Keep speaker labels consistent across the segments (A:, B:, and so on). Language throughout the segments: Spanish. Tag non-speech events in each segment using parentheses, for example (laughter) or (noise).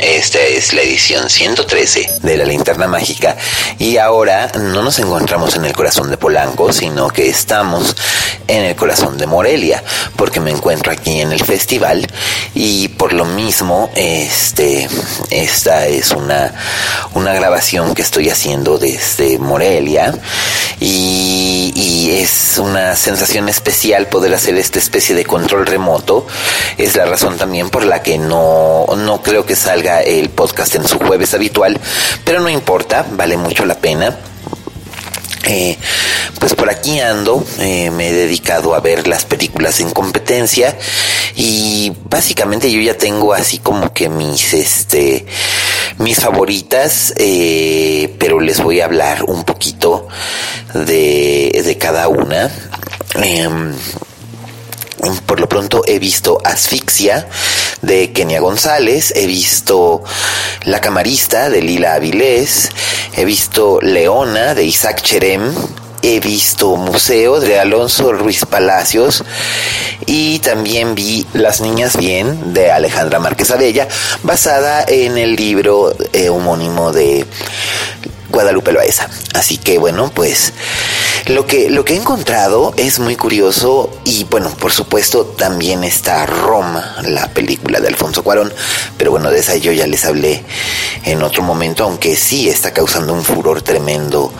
A: Esta es la edición 113 de la Linterna Mágica. Y ahora no nos encontramos en el corazón de Polanco, sino que estamos en el corazón de Morelia, porque me encuentro aquí en el festival. Y por lo mismo, este, esta es una, una grabación que estoy haciendo desde Morelia. Y, y es una sensación especial poder hacer esta especie de control remoto. Es la razón también por la que no no creo que salga el podcast en su jueves habitual, pero no importa, vale mucho la pena. Eh, pues por aquí ando, eh, me he dedicado a ver las películas en competencia y básicamente yo ya tengo así como que mis este mis favoritas, eh, pero les voy a hablar un poquito de, de cada una. Por lo pronto he visto Asfixia de Kenia González, he visto La Camarista de Lila Avilés, he visto Leona de Isaac Cherem, he visto Museo de Alonso Ruiz Palacios y también vi Las Niñas Bien de Alejandra Márquez Abella, basada en el libro eh, homónimo de Guadalupe Loaesa. Así que bueno, pues lo que, lo que he encontrado es muy curioso y bueno, por supuesto también está Roma, la película de Alfonso Cuarón, pero bueno, de esa yo ya les hablé en otro momento, aunque sí está causando un furor tremendo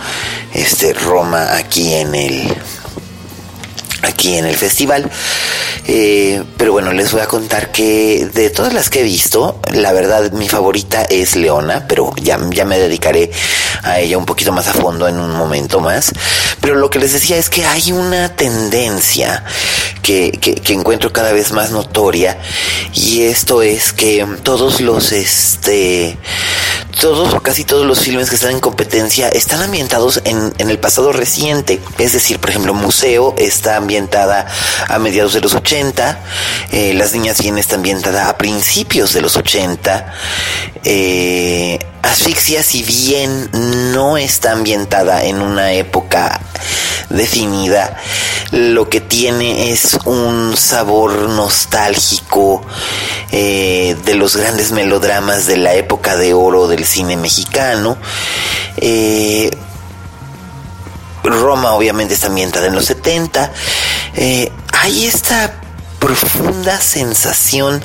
A: este Roma aquí en el aquí en el festival. Eh, pero bueno, les voy a contar que de todas las que he visto, la verdad mi favorita es Leona, pero ya, ya me dedicaré a ella un poquito más a fondo en un momento más. Pero lo que les decía es que hay una tendencia que, que, que encuentro cada vez más notoria y esto es que todos los este todos o casi todos los filmes que están en competencia están ambientados en, en el pasado reciente. Es decir, por ejemplo, Museo está ambientada a mediados de los 80, eh, Las Niñas Bien está ambientada a principios de los 80, eh, Asfixia, si bien no está ambientada en una época definida, lo que tiene es un sabor nostálgico eh, de los grandes melodramas de la época de oro del cine mexicano. Eh, Roma obviamente está ambientada en los 70. Eh, hay esta profunda sensación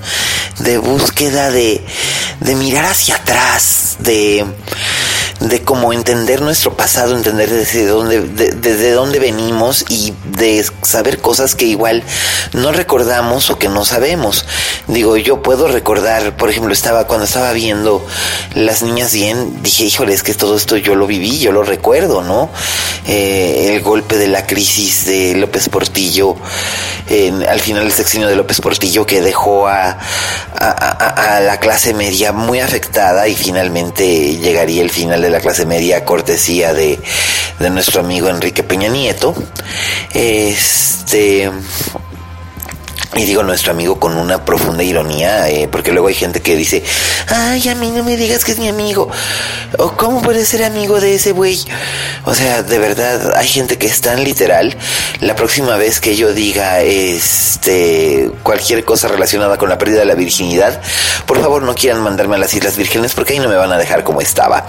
A: de búsqueda de, de mirar hacia atrás, de, de cómo entender nuestro pasado, entender desde dónde, de- desde dónde venimos y de saber cosas que igual no recordamos o que no sabemos. Digo, yo puedo recordar, por ejemplo, estaba cuando estaba viendo Las Niñas Bien, dije, híjole, es que todo esto yo lo viví, yo lo recuerdo, ¿no? Eh, el golpe de la crisis de López Portillo, al final del sexenio de López Portillo, que dejó a la clase media muy afectada y finalmente llegaría el final de la clase media cortesía de, de nuestro amigo Enrique Peña Nieto. Este. Y digo nuestro amigo con una profunda ironía, eh, porque luego hay gente que dice, ay, a mí no me digas que es mi amigo, o cómo puede ser amigo de ese güey. O sea, de verdad, hay gente que es tan literal. La próxima vez que yo diga, este, cualquier cosa relacionada con la pérdida de la virginidad, por favor no quieran mandarme a las Islas Vírgenes, porque ahí no me van a dejar como estaba.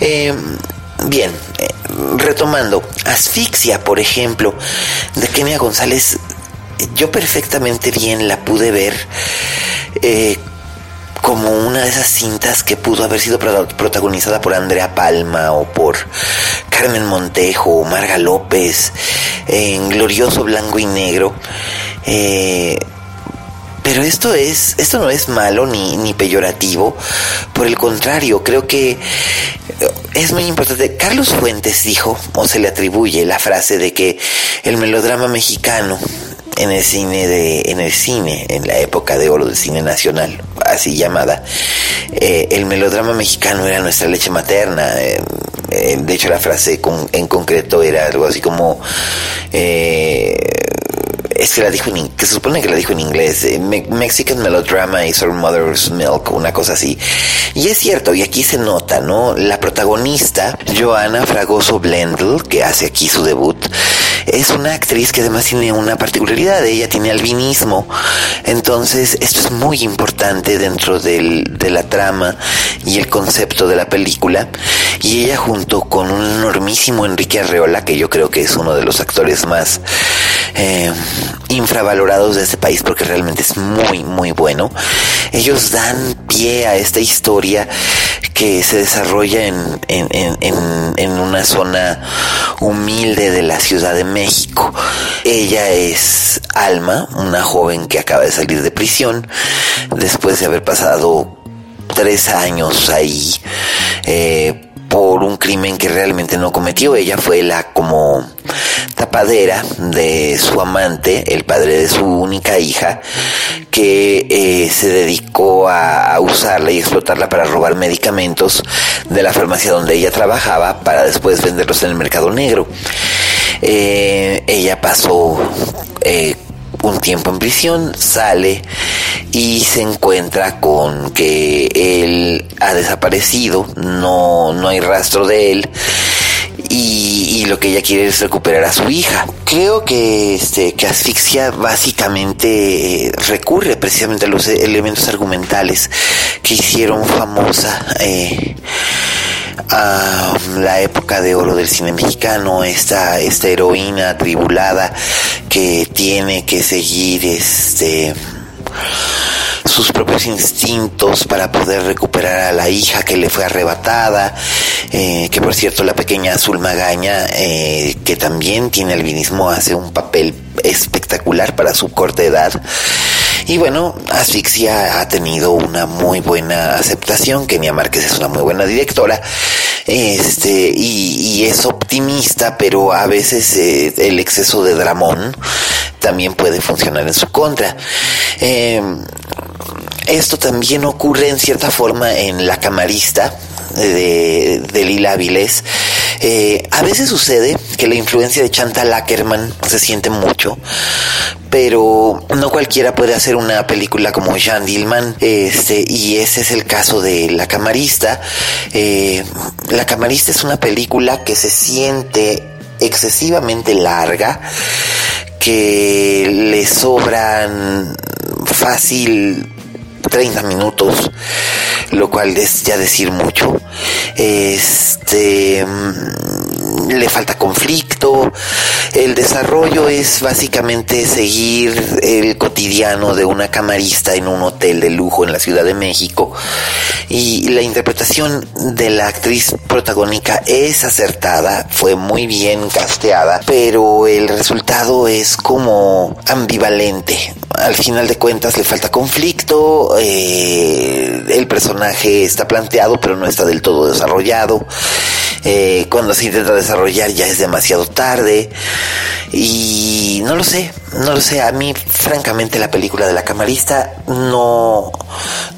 A: Eh, Bien, eh, retomando, Asfixia, por ejemplo, de Kenia González, yo perfectamente bien la pude ver eh, como una de esas cintas que pudo haber sido pro- protagonizada por Andrea Palma o por Carmen Montejo, Marga López, en glorioso blanco y negro. Eh, pero esto es, esto no es malo ni, ni peyorativo. Por el contrario, creo que es muy importante. Carlos Fuentes dijo, o se le atribuye la frase de que el melodrama mexicano en el cine de en el cine en la época de oro del cine nacional así llamada eh, el melodrama mexicano era nuestra leche materna eh, eh, de hecho la frase en concreto era algo así como es que la dijo en que se supone que la dijo en inglés Mexican melodrama is our mother's milk una cosa así. Y es cierto y aquí se nota no la protagonista Joana Fragoso Blendl que hace aquí su debut es una actriz que además tiene una particularidad, ella tiene albinismo, entonces esto es muy importante dentro del, de la trama y el concepto de la película, y ella junto con un enormísimo Enrique Arreola, que yo creo que es uno de los actores más eh, infravalorados de este país porque realmente es muy, muy bueno, ellos dan pie a esta historia que se desarrolla en, en, en, en una zona humilde de la Ciudad de México. Ella es Alma, una joven que acaba de salir de prisión después de haber pasado tres años ahí. Eh, por un crimen que realmente no cometió. Ella fue la como tapadera de su amante, el padre de su única hija, que eh, se dedicó a, usarla y explotarla para robar medicamentos de la farmacia donde ella trabajaba para después venderlos en el mercado negro. Eh, ella pasó eh, un tiempo en prisión, sale y se encuentra con que él ha desaparecido, no, no hay rastro de él. Y, lo que ella quiere es recuperar a su hija. Creo que este que asfixia básicamente eh, recurre precisamente a los elementos argumentales que hicieron famosa eh, a la época de oro del cine mexicano, esta, esta heroína atribulada que tiene que seguir este sus propios instintos para poder recuperar a la hija que le fue arrebatada, eh, que por cierto la pequeña Azul Magaña, eh, que también tiene albinismo, hace un papel espectacular para su corta edad. Y bueno, Asfixia ha tenido una muy buena aceptación. Kenia Márquez es una muy buena directora. Este, y, es optimista, pero a veces eh, el exceso de dramón también puede funcionar en su contra. Em, esto también ocurre en cierta forma en La Camarista de, de Lila Avilés. Eh, a veces sucede que la influencia de Chantal Ackerman se siente mucho, pero no cualquiera puede hacer una película como Jean Dillman, este, y ese es el caso de La Camarista. Eh, la Camarista es una película que se siente excesivamente larga, que le sobran fácil 30 minutos, lo cual es ya decir mucho. Este mm, le falta conflicto. El desarrollo es básicamente seguir el cotidiano de una camarista en un hotel de lujo en la Ciudad de México. Y la interpretación de la actriz protagónica es acertada, fue muy bien casteada, pero el resultado es como ambivalente. Al final de cuentas le falta conflicto, eh, el personaje está planteado pero no está del todo desarrollado. Eh, cuando se intenta desarrollar ya es demasiado tarde y no lo sé, no lo sé. A mí francamente la película de la camarista no,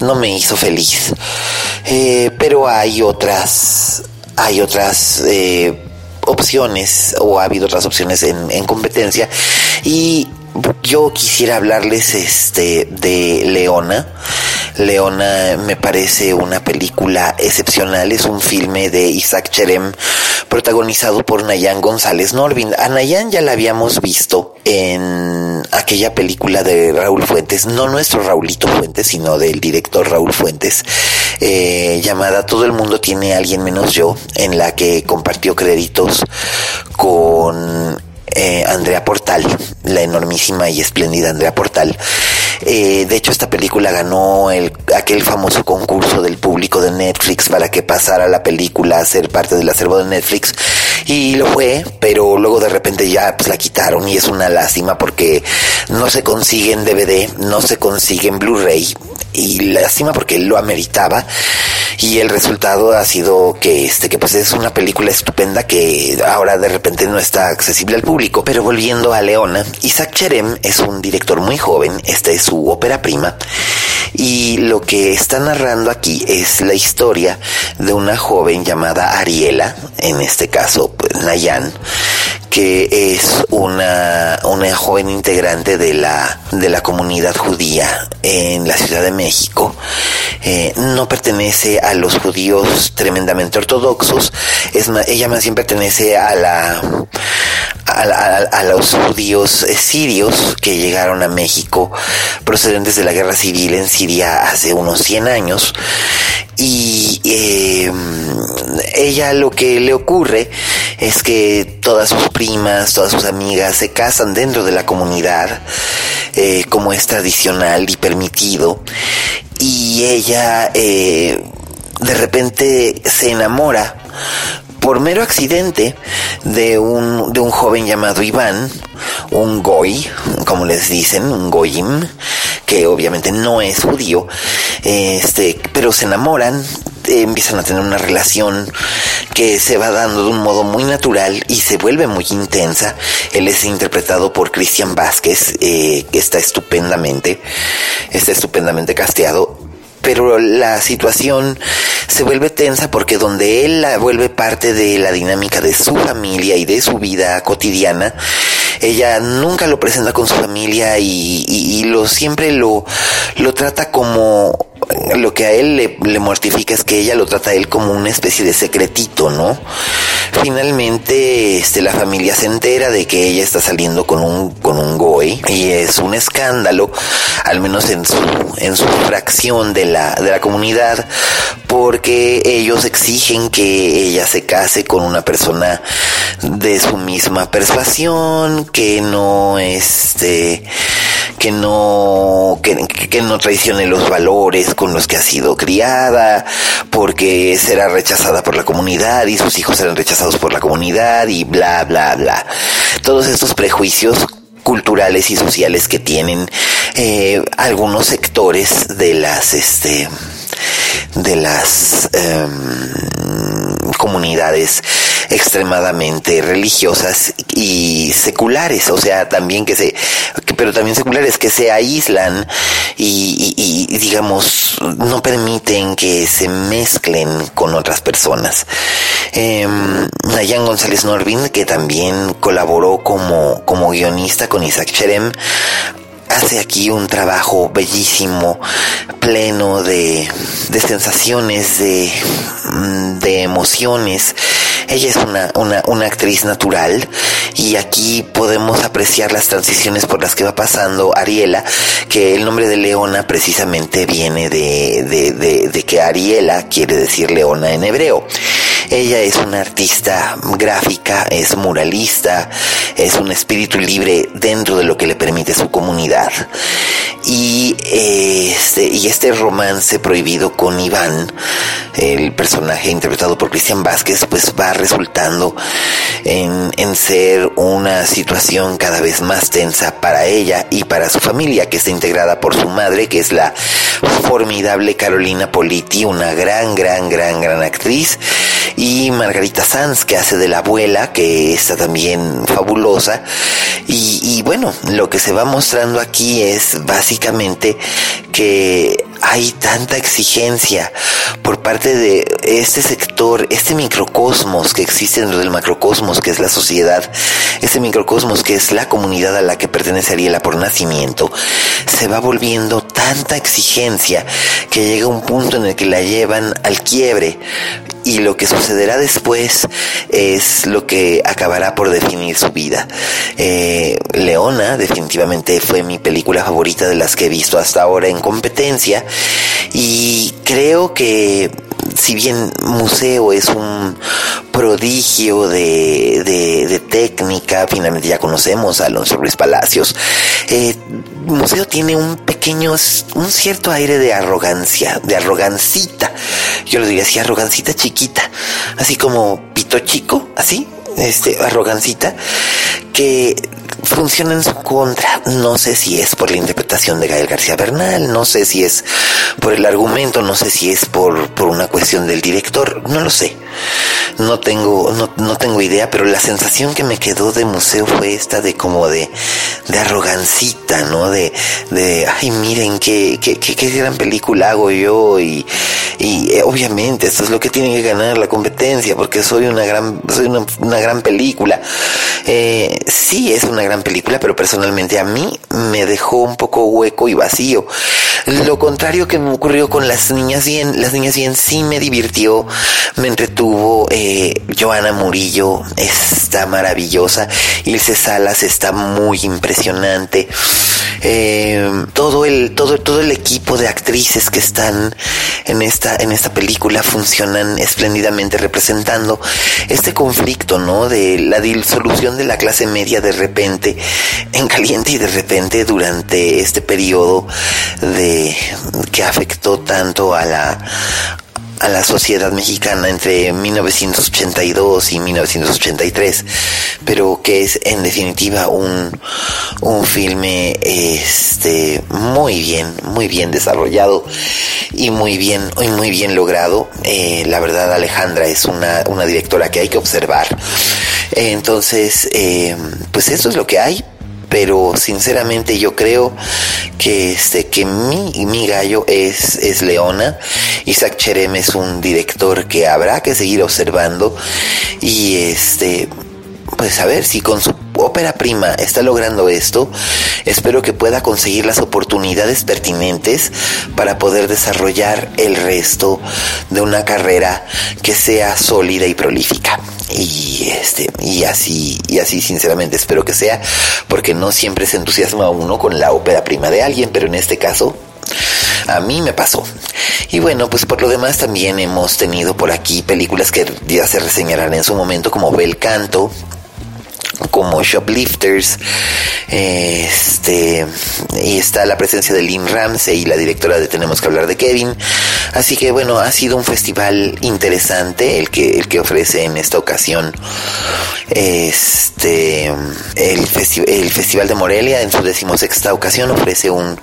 A: no me hizo feliz. Eh, pero hay otras, hay otras opciones o ha habido otras opciones en competencia y yo quisiera hablarles este de Leona. Leona me parece una película excepcional, es un filme de Isaac Cherem protagonizado por Nayan González Norvin. A Nayan ya la habíamos visto en aquella película de Raúl Fuentes, no nuestro Raulito Fuentes, sino del director Raúl Fuentes, eh, llamada Todo el mundo tiene alguien menos yo, en la que compartió créditos con eh, Andrea Portal, la enormísima y espléndida Andrea Portal. Eh, de hecho, esta película ganó el, aquel famoso concurso del público de Netflix para que pasara la película a ser parte del acervo de Netflix Y lo fue, pero luego de repente ya pues, la quitaron y es una lástima porque no se consigue en DVD, no se consigue en Blu-ray y lástima porque él lo ameritaba y el resultado ha sido que este que pues es una película estupenda que ahora de repente no está accesible al público. Pero volviendo a Leona Isaac Cherem es un director muy joven esta es su ópera prima y lo que está narrando aquí es la historia de una joven llamada Ariela en este caso Nayan que es una, una joven integrante de la, de la comunidad judía en la Ciudad de México. Eh, no pertenece a los judíos tremendamente ortodoxos, es ella más bien pertenece a la, a, a, los judíos sirios que llegaron a México procedentes de la guerra civil en Siria hace unos 100 años y eh, ella lo que le ocurre es que todas sus primas, todas sus amigas se casan dentro de la comunidad, eh, como es tradicional y permitido, y ella eh, de repente se enamora por mero accidente de un, de un joven llamado Iván, un goy, como les dicen, un goyim, que obviamente no es judío, este, pero se enamoran, empiezan a tener una relación que se va dando de un modo muy natural y se vuelve muy intensa. Él es interpretado por Cristian Vázquez, eh, que está estupendamente, está estupendamente casteado pero la situación se vuelve tensa porque donde él la vuelve parte de la dinámica de su familia y de su vida cotidiana, ella nunca lo presenta con su familia y, y, lo siempre lo, lo trata como lo que a él le, mortifica es que ella lo trata a él como una especie de secretito, ¿no? Finalmente, este, la familia se entera de que ella está saliendo con un, con un goy y es un escándalo, al menos en su, en su fracción de la, de la comunidad, porque ellos exigen que ella se case con una persona de su misma persuasión, que no, este, que no, que, que no traicione los valores con los que ha sido criada, porque será rechazada por la comunidad y sus hijos serán rechazados por la comunidad y bla, bla, bla. Todos estos prejuicios culturales y sociales que tienen eh, algunos sectores de las este de las em, comunidades extremadamente religiosas y seculares, o sea, también que se, pero también seculares que se aíslan y, digamos, no permiten que se mezclen con otras personas. Eh, Nayan González Norvin, que también colaboró como, como guionista con Isaac Cherem, hace aquí un trabajo bellísimo, pleno de, de sensaciones, de, mm, de emociones. Ella es una, una, una, actriz natural y aquí podemos apreciar las transiciones por las que va pasando Ariela, que el nombre de Leona precisamente viene de, de, de, de que Ariela quiere decir leona en hebreo. Ella es una artista gráfica, es muralista, es un espíritu libre dentro de lo que le permite su comunidad. Y este, y este romance prohibido con Iván, el personaje interpretado por Cristian Vázquez, pues va resultando en, en ser una situación cada vez más tensa para ella y para su familia, que está integrada por su madre, que es la formidable Carolina Politi, una gran, gran, gran, gran actriz y Margarita Sanz que hace de la abuela que está también fabulosa. Y, y bueno lo que se va mostrando aquí es básicamente que hay tanta exigencia por parte de este sector, este microcosmos que existe dentro del macrocosmos que es la sociedad, este microcosmos que es la comunidad a la que pertenece Ariela por nacimiento, se va volviendo tanta exigencia que llega un punto en el que la llevan al quiebre y lo que sucederá después es lo que acabará por definir su vida. Eh, Leona definitivamente fue mi película favorita de las que he visto hasta ahora en competencia y creo que si bien museo es un prodigio de, de, técnica, finalmente ya conocemos a Alonso Ruiz Palacios, eh, museo tiene un pequeño, un cierto aire de arrogancia, de arrogancita, yo lo diría así, arrogancita chiquita, así como pito chico, así, este, arrogancita que funciona en su contra. No sé si es por la interpretación de Gael García Bernal, no sé si es por el argumento, no sé si es por, por una cuestión del director, no lo sé. No tengo, no, no tengo idea, pero la sensación que me quedó de museo fue esta de como de, de arrogancita, ¿no? De, de, ay, miren qué, qué, qué, gran película hago yo y, y eh, obviamente esto es lo que tiene que ganar la competencia porque soy una gran, soy una, una gran película. Eh, sí es una gran película, pero personalmente a mí me dejó un poco hueco y vacío. Lo contrario que me ocurrió con las niñas bien, las niñas bien sí me divirtió, me entretuvo. Eh, Joana Murillo está maravillosa, Ilse Salas está muy impresionante. Eh, todo el todo todo el equipo de actrices que están en esta en esta película funcionan espléndidamente representando este conflicto no de la disolución de la clase media de repente en caliente y de repente durante este periodo de que afectó tanto a la a la sociedad mexicana entre 1982 y 1983, pero que es en definitiva un, un filme este, muy bien, muy bien desarrollado y muy bien, y muy bien logrado. Eh, la verdad Alejandra es una, una directora que hay que observar. Entonces, eh, pues eso es lo que hay, pero sinceramente yo creo que este que mi, mi gallo es, es Leona. Isaac Cherem es un director que habrá que seguir observando y este pues a ver si con su ópera prima está logrando esto, espero que pueda conseguir las oportunidades pertinentes para poder desarrollar el resto de una carrera que sea sólida y prolífica. Y este, y así, y así sinceramente espero que sea, porque no siempre se entusiasma uno con la ópera prima de alguien, pero en este caso a mí me pasó. Y bueno, pues por lo demás también hemos tenido por aquí películas que ya se reseñarán en su momento como Bel Canto, como Shoplifters, este, y está la presencia de Lynn Ramsey, la directora de Tenemos que hablar de Kevin. Así que bueno, ha sido un festival interesante el que, el que ofrece en esta ocasión este, el, el Festival de Morelia en su decimosexta ocasión ofrece un,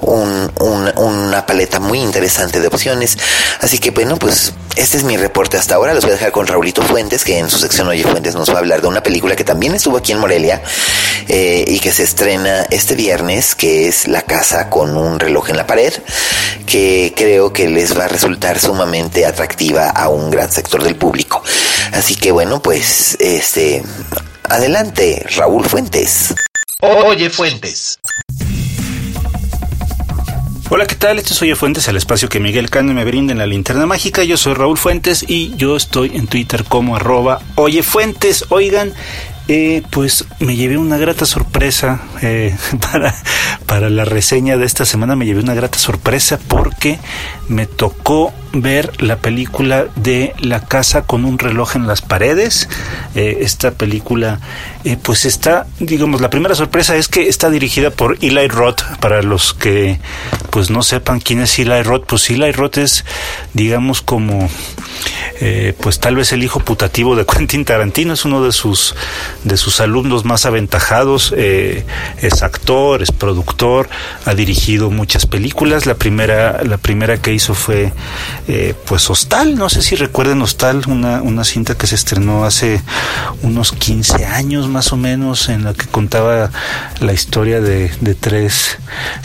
A: un, una paleta muy interesante de opciones. Así que bueno, pues este es mi reporte hasta ahora. Los voy a dejar con Raulito Fuentes, que en su sección Oye Fuentes nos va a hablar de una película que también estuvo aquí en Morelia eh, y que se estrena este viernes, que es La casa con un reloj en la pared, que creo que les va a resultar sumamente atractiva a un gran sector del público. Así que bueno, pues este adelante, Raúl Fuentes.
B: Oye Fuentes.
C: Hola, ¿qué tal? Esto es Oye Fuentes, el espacio que Miguel Cane me brinda en la linterna mágica. Yo soy Raúl Fuentes y yo estoy en Twitter como arroba Oye Fuentes. Oigan, eh, pues me llevé una grata sorpresa eh, (laughs) para, para la reseña de esta semana. Me llevé una grata sorpresa porque me tocó ver la película de La casa con un reloj en las paredes. Eh, esta película, eh, pues está, digamos, la primera sorpresa es que está dirigida por Eli Roth. Para los que, pues no sepan quién es Eli Roth, pues Eli Roth es, digamos, como, eh, pues tal vez el hijo putativo de (laughs) Quentin Tarantino. Es uno de sus, de sus alumnos más aventajados. es actor, es productor, ha dirigido muchas películas. La primera, la primera que hizo fue eh, pues Hostal, no sé si recuerden Hostal, una, una cinta que se estrenó hace unos 15 años más o menos, en la que contaba la historia de, de tres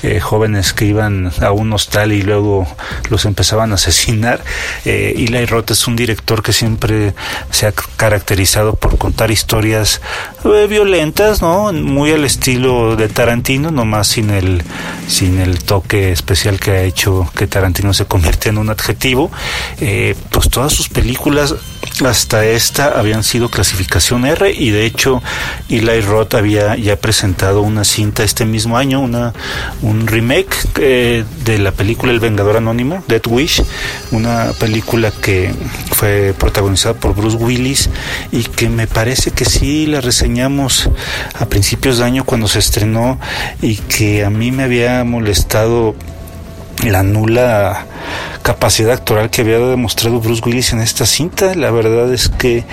C: eh, jóvenes que iban a un hostal y luego los empezaban a asesinar. Eh, Eli Roth es un director que siempre se ha caracterizado por contar historias eh, violentas, ¿no? Muy al estilo de Tarantino, nomás sin el, sin el toque especial que ha hecho que Tarantino se convierte en un adjetivo eh, pues todas sus películas hasta esta habían sido clasificación R y de hecho Eli Roth había ya presentado una cinta este mismo año, una un remake eh, de la película El Vengador Anónimo, Dead Wish, una película que fue protagonizada por Bruce Willis y que me parece que sí la reseñamos a principios de año cuando se estrenó y que a mí me había molestado la nula capacidad actoral que había demostrado Bruce Willis en esta cinta. La verdad es que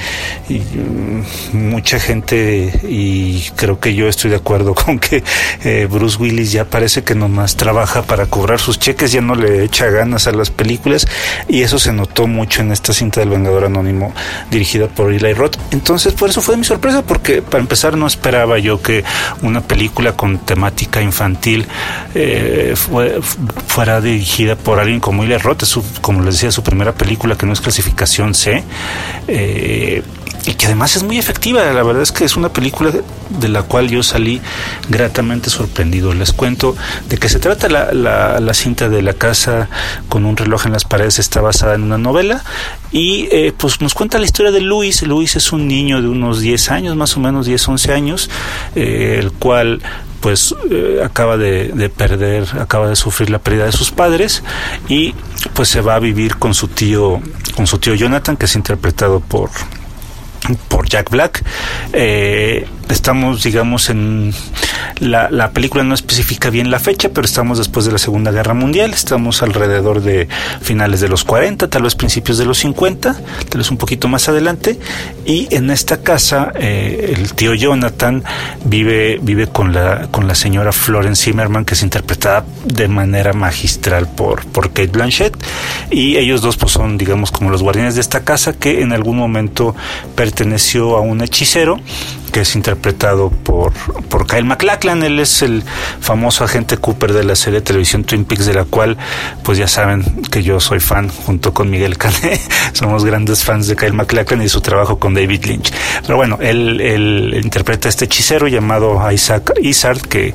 C: mm, mucha gente, y creo que yo estoy de acuerdo (laughs) con que eh, Bruce Willis ya parece que nomás trabaja para cobrar sus cheques, ya no le echa ganas a las películas, y eso se notó mucho en esta cinta del Vengador Anónimo dirigida por Eli Roth. Entonces, por eso fue mi sorpresa, porque para empezar no esperaba yo que una película con temática infantil eh, fuera dirigida por alguien como Roth, es su, como les decía, su primera película que no es clasificación C. Eh, y que además es muy efectiva. La verdad es que es una película de la cual yo salí gratamente sorprendido. Les cuento de qué se trata la, la, cinta de la casa con un reloj en las paredes. Está basada en una novela y eh, pues nos cuenta la historia de Luis. Luis es un niño de unos 10 años, más o menos 10, 11 años, eh, el cual pues eh, acaba de, de, perder, acaba de sufrir la pérdida de sus padres y pues se va a vivir con su tío, con su tío Jonathan, que es interpretado por por Jack Black. Eh, estamos, digamos, en la, la, película no especifica bien la fecha, pero estamos después de la Segunda Guerra Mundial, estamos alrededor de finales de los 40, tal vez principios de los 50, tal vez un poquito más adelante, y en esta casa eh, el tío Jonathan vive, vive con la, con la señora Florence Zimmerman, que es interpretada de manera magistral por, por Kate Blanchett, y ellos dos pues son, digamos, como los guardianes de esta casa que en algún momento perteneció a un hechicero que es interpretado por, por Kyle MacLachlan. Él es el famoso agente Cooper de la serie de televisión Twin Peaks, de la cual, pues ya saben que yo soy fan junto con Miguel Cané. (laughs) Somos grandes fans de Kyle MacLachlan y su trabajo con David Lynch. Pero bueno, él, él interpreta a este hechicero llamado Isaac Isard, que,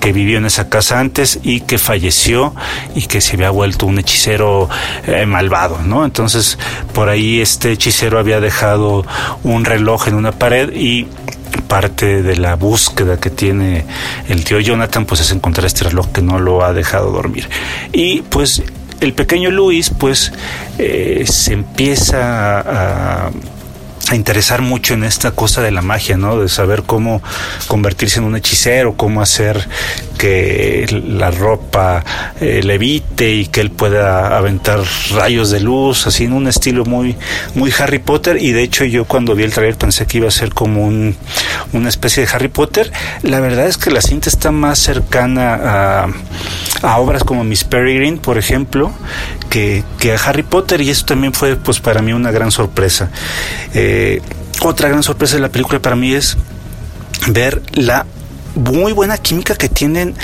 C: que vivió en esa casa antes y que falleció y que se había vuelto un hechicero eh, malvado, ¿no? Entonces, por ahí este hechicero había dejado un reloj en una pared y parte de la búsqueda que tiene el tío Jonathan, pues es encontrar este reloj que no lo ha dejado dormir. Y pues el pequeño Luis, pues eh, se empieza a a interesar mucho en esta cosa de la magia, ¿no? De saber cómo convertirse en un hechicero, cómo hacer que la ropa eh, levite y que él pueda aventar rayos de luz, así en un estilo muy, muy Harry Potter. Y de hecho yo cuando vi el trailer pensé que iba a ser como un, una especie de Harry Potter. La verdad es que la cinta está más cercana a, a obras como Miss Peregrine, por ejemplo, que, que, a Harry Potter y eso también fue pues para mí una gran sorpresa. Eh, otra gran sorpresa de la película para mí es ver la muy buena química que tienen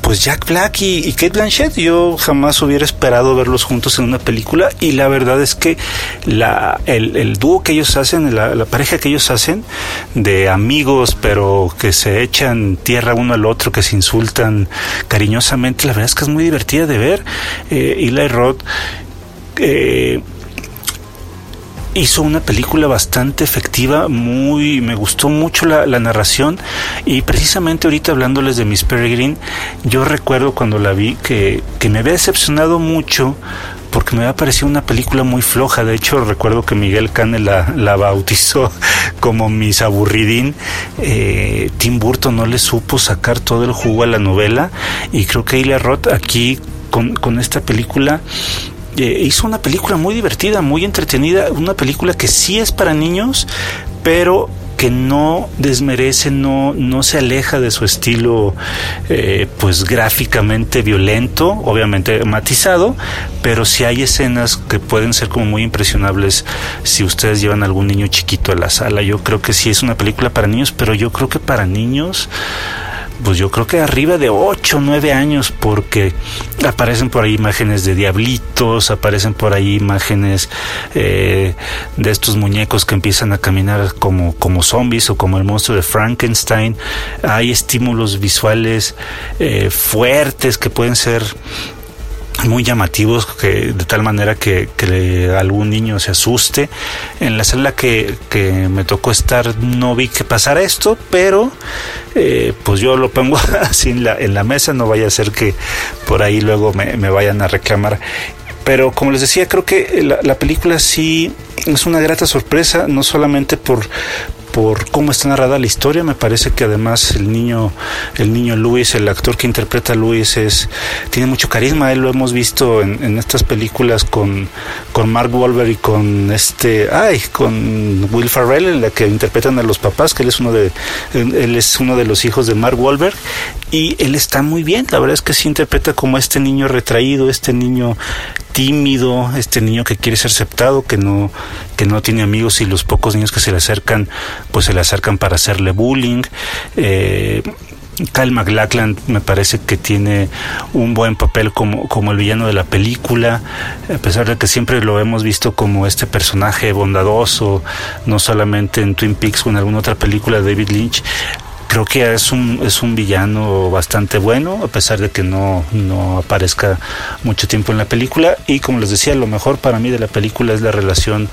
C: pues Jack Black y, Kate Blanchett. Yo jamás hubiera esperado verlos juntos en una película y la verdad es que la, el, dúo que ellos hacen, la, pareja que ellos hacen de amigos pero que se echan tierra uno al otro, que se insultan cariñosamente, la verdad es que es muy divertida de ver. Eh, Eli Roth eh, hizo una película bastante efectiva, muy, me gustó mucho la, narración y precisamente ahorita hablándoles de Miss Peregrine, yo recuerdo cuando la vi que, que me había decepcionado mucho porque me había parecido una película muy floja. De hecho, recuerdo que Miguel Cane la, la bautizó (laughs) como Miss Aburridín. Eh, Tim Burton no le supo sacar todo el jugo a la novela y creo que Ilia Roth aquí con, con esta película eh, hizo una película muy divertida, muy entretenida, una película que sí es para niños, pero que no desmerece, no, no se aleja de su estilo eh, pues gráficamente violento, obviamente matizado, pero sí hay escenas que pueden ser como muy impresionables si ustedes llevan algún niño chiquito a la sala. Yo creo que sí es una película para niños, pero yo creo que para niños pues yo creo que arriba de 8 o 9 años, porque aparecen por ahí imágenes de diablitos, aparecen por ahí imágenes eh, de estos muñecos que empiezan a caminar como, como zombies o como el monstruo de Frankenstein. Hay estímulos visuales eh, fuertes que pueden ser muy llamativos que de tal manera que, algún niño se asuste. En la sala que, que, me tocó estar no vi que pasara esto pero eh, pues yo lo pongo (laughs) así en la, mesa no vaya a ser que por ahí luego me, me vayan a reclamar. Pero como les decía creo que la película sí es una grata sorpresa no solamente por por cómo está narrada la historia. Me parece que además el niño, el niño Luis, el actor que interpreta a Luis, es, tiene mucho carisma. Él lo hemos visto en, estas películas con, con Mark Wahlberg y con este, ay, con Will Ferrell, en la que interpretan a los papás, que él es uno de, él es uno de los hijos de Mark Wahlberg y él está muy bien. La verdad es que se interpreta como este niño retraído, este niño tímido, este niño que quiere ser aceptado, que no, que no tiene amigos y los pocos niños que se le acercan, pues se le acercan para hacerle bullying. Eh, Kyle MacLachlan me parece que tiene un buen papel como, como el villano de la película, a pesar de que siempre lo hemos visto como este personaje bondadoso, no solamente en Twin Peaks o en alguna otra película de David Lynch creo que es un, es un villano bastante bueno, a pesar de que no, no aparezca mucho tiempo en la película. Y como les decía, lo mejor para mí de la película es la relación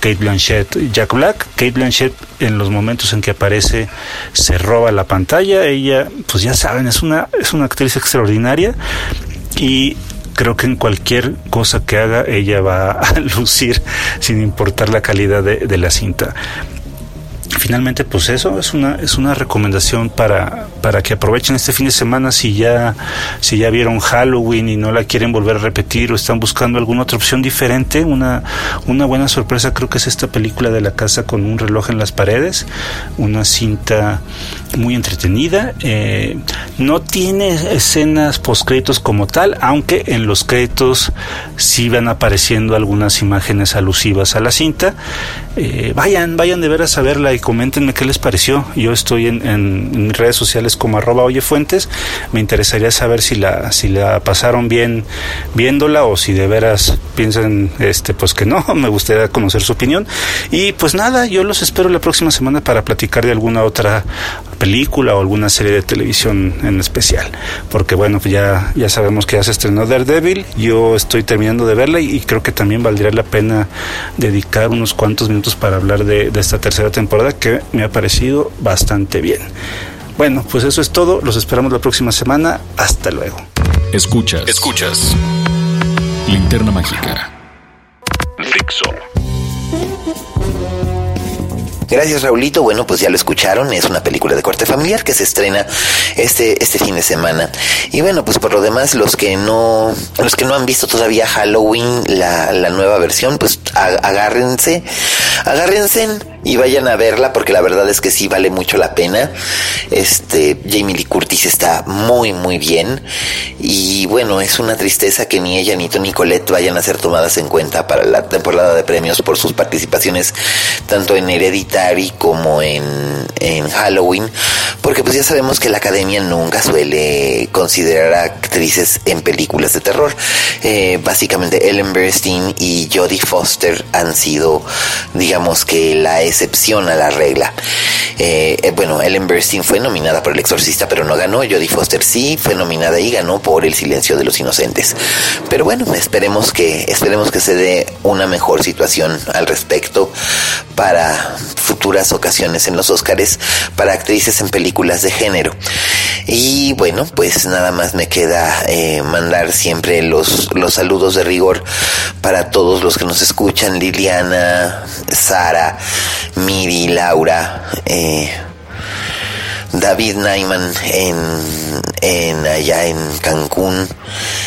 C: Kate Blanchett y Jack Black. Kate Blanchett en los momentos en que aparece se roba la pantalla. Ella, pues ya saben, es una, es una actriz extraordinaria y creo que en cualquier cosa que haga ella va a (laughs) lucir sin importar la calidad de, de la cinta finalmente pues eso es una es una recomendación para para que aprovechen este fin de semana si ya si ya vieron Halloween y no la quieren volver a repetir o están buscando alguna otra opción diferente una una buena sorpresa creo que es esta película de la casa con un reloj en las paredes una cinta muy entretenida eh, no tiene escenas post créditos como tal aunque en los créditos sí van apareciendo algunas imágenes alusivas a la cinta eh, vayan vayan de veras a verla y coméntenme qué les pareció. Yo estoy en, en, redes sociales como arroba oyefuentes. Me interesaría saber si la, si la pasaron bien viéndola o si de veras piensan este pues que no. (laughs) Me gustaría conocer su opinión. Y pues nada, yo los espero la próxima semana para platicar de alguna otra película o alguna serie de televisión en especial. Porque bueno, pues ya, ya sabemos que ya se estrenó Daredevil. Yo estoy terminando de verla y, creo que también valdría la pena dedicar unos cuantos minutos para hablar de, de esta tercera temporada que me ha parecido bastante bien. Bueno, pues eso es todo. Los esperamos la próxima semana. Hasta luego.
D: Escuchas. Escuchas. Linterna mágica. Fixo.
A: Gracias Raulito, bueno pues ya lo escucharon, es una película de corte familiar que se estrena este, este fin de semana. Y bueno pues por lo demás los que no, los que no han visto todavía Halloween, la, la nueva versión, pues agárrense, agárrense y vayan a verla porque la verdad es que sí vale mucho la pena. Este Jamie Lee Curtis está muy muy bien y bueno, es una tristeza que ni ella ni Tony Colette vayan a ser tomadas en cuenta para la temporada de premios por sus participaciones tanto en Hereditary como en, en Halloween, porque pues ya sabemos que la academia nunca suele considerar actrices en películas de terror. Eh, básicamente Ellen Burstyn y Jodie Foster han sido, digamos que la excepción a la regla. Eh, eh, bueno, Ellen Burstyn fue nominada por El Exorcista, pero no ganó. Jodie Foster sí fue nominada y ganó por El Silencio de los Inocentes. Pero bueno, esperemos que, esperemos que se dé una mejor situación al respecto para futuras ocasiones en los Óscares para actrices en películas de género. Y bueno, pues nada más me queda eh, mandar siempre los, los saludos de rigor para todos los que nos escuchan, Liliana, Sara, Miri, Laura, eh, David Naiman en, allá en Cancún.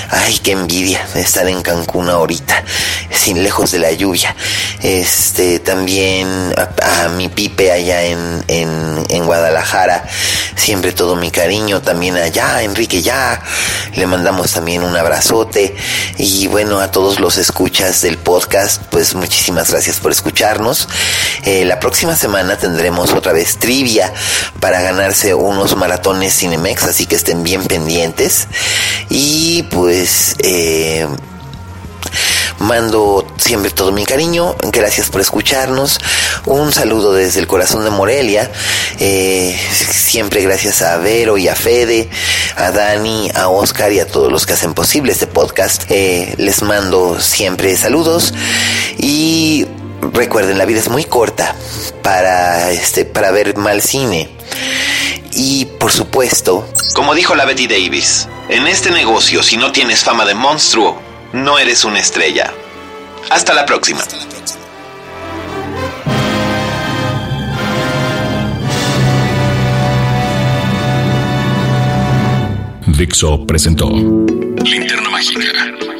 A: Ay, qué envidia estar en Cancún ahorita, sin lejos de la lluvia. Este, también a, mi Pipe allá en, en, Guadalajara, siempre todo mi cariño. También allá, Enrique ya, le mandamos también un abrazote. Y bueno, a todos los escuchas del podcast, pues muchísimas gracias por escucharnos. Eh, la próxima semana tendremos otra vez trivia para unos maratones Cinemex, así que estén bien pendientes. Y pues eh, mando siempre todo mi cariño. Gracias por escucharnos. Un saludo desde el corazón de Morelia. Eh, siempre gracias a Vero y a Fede, a Dani, a Oscar y a todos los que hacen posible este podcast. Eh, les mando siempre saludos y recuerden, la vida es muy corta para, este, para ver mal cine. Y por supuesto,
B: como dijo la Betty Davis, en este negocio si no tienes fama de monstruo, no eres una estrella. Hasta la próxima. Hasta la próxima.
D: Dixo presentó Linterna Mágica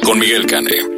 D: con Miguel Cane.